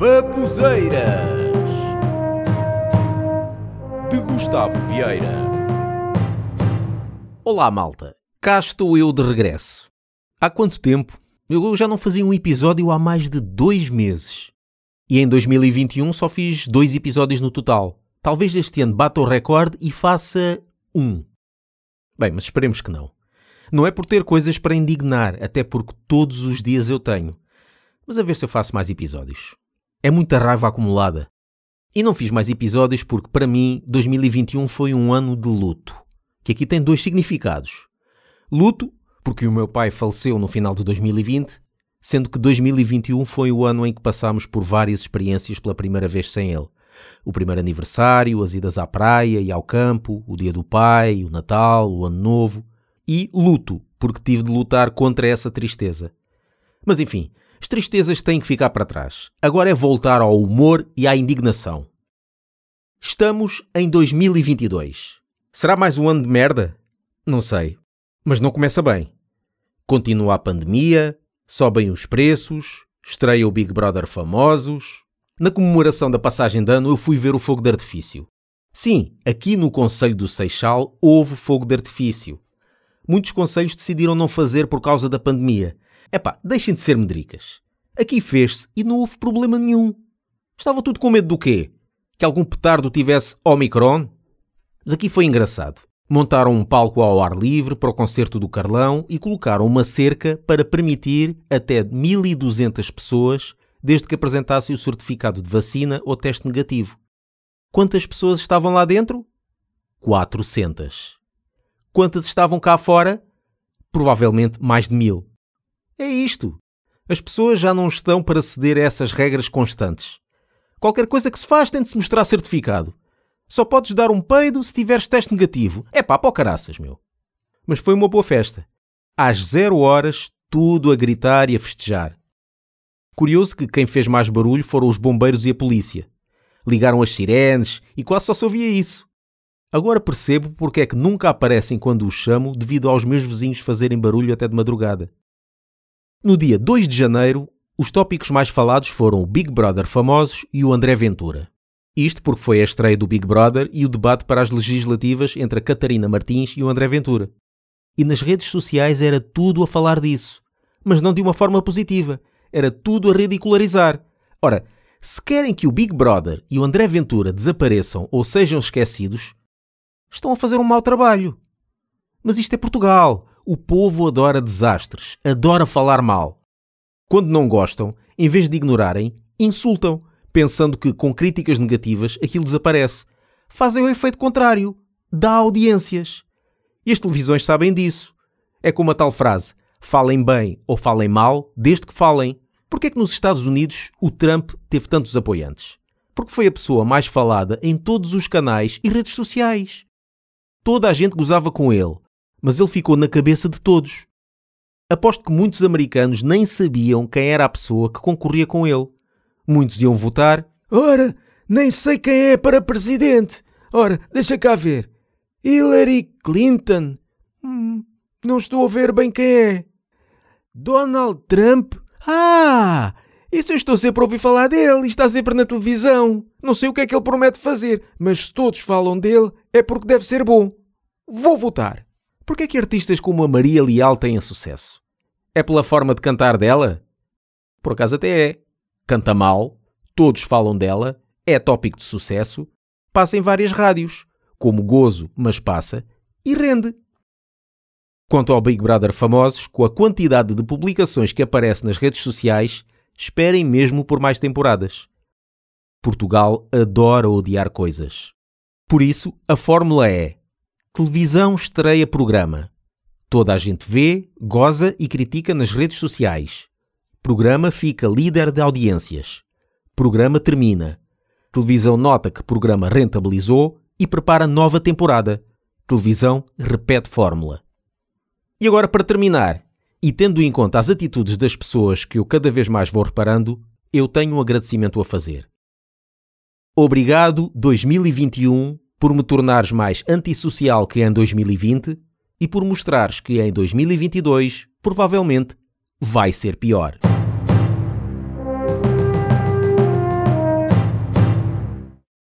Babuzeiras de Gustavo Vieira. Olá, malta. Cá estou eu de regresso. Há quanto tempo? Eu já não fazia um episódio há mais de dois meses. E em 2021 só fiz dois episódios no total. Talvez este ano bata o recorde e faça um. Bem, mas esperemos que não. Não é por ter coisas para indignar, até porque todos os dias eu tenho. Mas a ver se eu faço mais episódios. É muita raiva acumulada. E não fiz mais episódios porque, para mim, 2021 foi um ano de luto. Que aqui tem dois significados. Luto, porque o meu pai faleceu no final de 2020, sendo que 2021 foi o ano em que passámos por várias experiências pela primeira vez sem ele. O primeiro aniversário, as idas à praia e ao campo, o dia do pai, o Natal, o Ano Novo e luto, porque tive de lutar contra essa tristeza. Mas enfim, as tristezas têm que ficar para trás. Agora é voltar ao humor e à indignação. Estamos em 2022. Será mais um ano de merda? Não sei. Mas não começa bem. Continua a pandemia, sobem os preços, estreia o Big Brother famosos. Na comemoração da passagem de ano eu fui ver o fogo de artifício. Sim, aqui no Conselho do Seixal houve fogo de artifício muitos conselhos decidiram não fazer por causa da pandemia. Epá, deixem de ser medricas. Aqui fez-se e não houve problema nenhum. Estava tudo com medo do quê? Que algum petardo tivesse Omicron? Mas aqui foi engraçado. Montaram um palco ao ar livre para o concerto do Carlão e colocaram uma cerca para permitir até 1200 pessoas desde que apresentassem o certificado de vacina ou teste negativo. Quantas pessoas estavam lá dentro? 400. Quantas estavam cá fora? Provavelmente mais de mil. É isto. As pessoas já não estão para ceder a essas regras constantes. Qualquer coisa que se faz tem de se mostrar certificado. Só podes dar um peido se tiveres teste negativo. É pá, pó caraças, meu. Mas foi uma boa festa. Às zero horas, tudo a gritar e a festejar. Curioso que quem fez mais barulho foram os bombeiros e a polícia. Ligaram as sirenes e quase só se ouvia isso. Agora percebo porque é que nunca aparecem quando os chamo devido aos meus vizinhos fazerem barulho até de madrugada. No dia 2 de janeiro, os tópicos mais falados foram o Big Brother famosos e o André Ventura. Isto porque foi a estreia do Big Brother e o debate para as legislativas entre a Catarina Martins e o André Ventura. E nas redes sociais era tudo a falar disso. Mas não de uma forma positiva. Era tudo a ridicularizar. Ora, se querem que o Big Brother e o André Ventura desapareçam ou sejam esquecidos, estão a fazer um mau trabalho. Mas isto é Portugal. O povo adora desastres, adora falar mal. Quando não gostam, em vez de ignorarem, insultam, pensando que com críticas negativas aquilo desaparece. Fazem o efeito contrário. Dá audiências. E as televisões sabem disso. É como a tal frase: falem bem ou falem mal, desde que falem. Porquê é que nos Estados Unidos o Trump teve tantos apoiantes? Porque foi a pessoa mais falada em todos os canais e redes sociais. Toda a gente gozava com ele, mas ele ficou na cabeça de todos. Aposto que muitos americanos nem sabiam quem era a pessoa que concorria com ele. Muitos iam votar. Ora, nem sei quem é para presidente. Ora, deixa cá ver. Hillary Clinton. Hum, não estou a ver bem quem é. Donald Trump. Ah! Isso eu estou sempre a ouvir falar dele está sempre na televisão. Não sei o que é que ele promete fazer, mas se todos falam dele é porque deve ser bom. Vou votar. Porquê é que artistas como a Maria Leal têm sucesso? É pela forma de cantar dela? Por acaso até é. Canta mal, todos falam dela, é tópico de sucesso, passa em várias rádios, como Gozo, mas passa, e rende. Quanto ao Big Brother famosos, com a quantidade de publicações que aparece nas redes sociais, esperem mesmo por mais temporadas. Portugal adora odiar coisas. Por isso, a fórmula é: televisão estreia programa. Toda a gente vê, goza e critica nas redes sociais. Programa fica líder de audiências. Programa termina. Televisão nota que programa rentabilizou e prepara nova temporada. Televisão repete fórmula. E agora, para terminar, e tendo em conta as atitudes das pessoas que eu cada vez mais vou reparando, eu tenho um agradecimento a fazer. Obrigado 2021 por me tornares mais antissocial que em 2020 e por mostrares que em 2022 provavelmente vai ser pior.